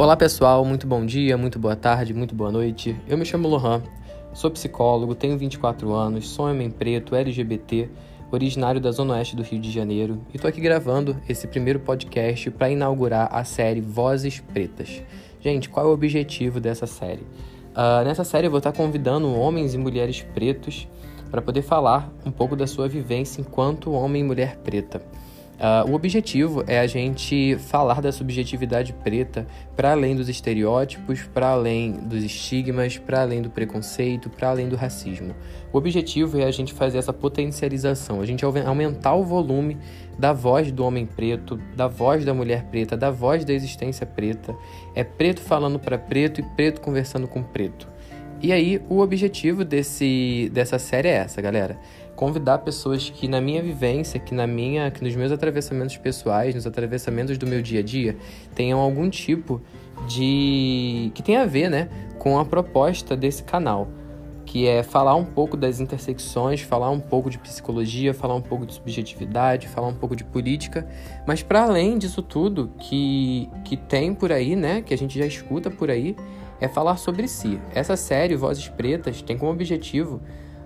Olá pessoal, muito bom dia, muito boa tarde, muito boa noite. Eu me chamo Lohan, sou psicólogo, tenho 24 anos, sou homem preto, LGBT, originário da Zona Oeste do Rio de Janeiro e tô aqui gravando esse primeiro podcast para inaugurar a série Vozes Pretas. Gente, qual é o objetivo dessa série? Uh, nessa série eu vou estar convidando homens e mulheres pretos para poder falar um pouco da sua vivência enquanto homem e mulher preta. Uh, o objetivo é a gente falar da subjetividade preta para além dos estereótipos, para além dos estigmas, para além do preconceito, para além do racismo. O objetivo é a gente fazer essa potencialização, a gente aumentar o volume da voz do homem preto, da voz da mulher preta, da voz da existência preta. É preto falando para preto e preto conversando com preto. E aí, o objetivo desse, dessa série é essa, galera. Convidar pessoas que na minha vivência, que na minha, que nos meus atravessamentos pessoais, nos atravessamentos do meu dia a dia, tenham algum tipo de que tem a ver, né, com a proposta desse canal, que é falar um pouco das intersecções, falar um pouco de psicologia, falar um pouco de subjetividade, falar um pouco de política, mas para além disso tudo que que tem por aí, né, que a gente já escuta por aí, é falar sobre si. Essa série Vozes Pretas tem como objetivo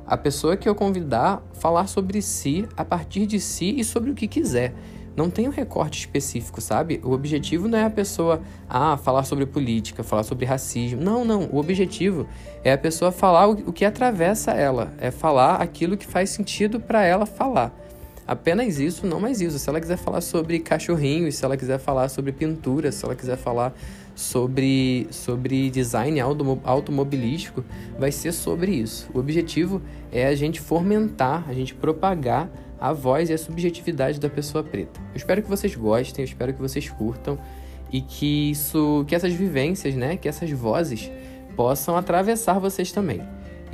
a pessoa que eu convidar falar sobre si, a partir de si e sobre o que quiser. Não tem um recorte específico, sabe? O objetivo não é a pessoa, ah, falar sobre política, falar sobre racismo. Não, não. O objetivo é a pessoa falar o que atravessa ela, é falar aquilo que faz sentido para ela falar. Apenas isso, não mais isso. Se ela quiser falar sobre cachorrinhos, se ela quiser falar sobre pintura, se ela quiser falar sobre, sobre design automobilístico, vai ser sobre isso. O objetivo é a gente fomentar, a gente propagar a voz e a subjetividade da pessoa preta. Eu espero que vocês gostem, eu espero que vocês curtam e que isso, que essas vivências, né, que essas vozes possam atravessar vocês também.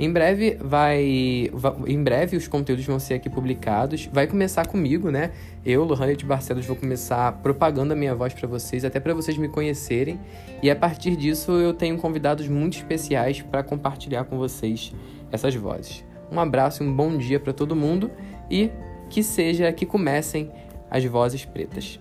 Em breve vai, vai, em breve os conteúdos vão ser aqui publicados. Vai começar comigo, né? Eu, Lohane de Barcelos, vou começar propagando a minha voz para vocês, até para vocês me conhecerem. E a partir disso eu tenho convidados muito especiais para compartilhar com vocês essas vozes. Um abraço e um bom dia para todo mundo e que seja que comecem as vozes pretas.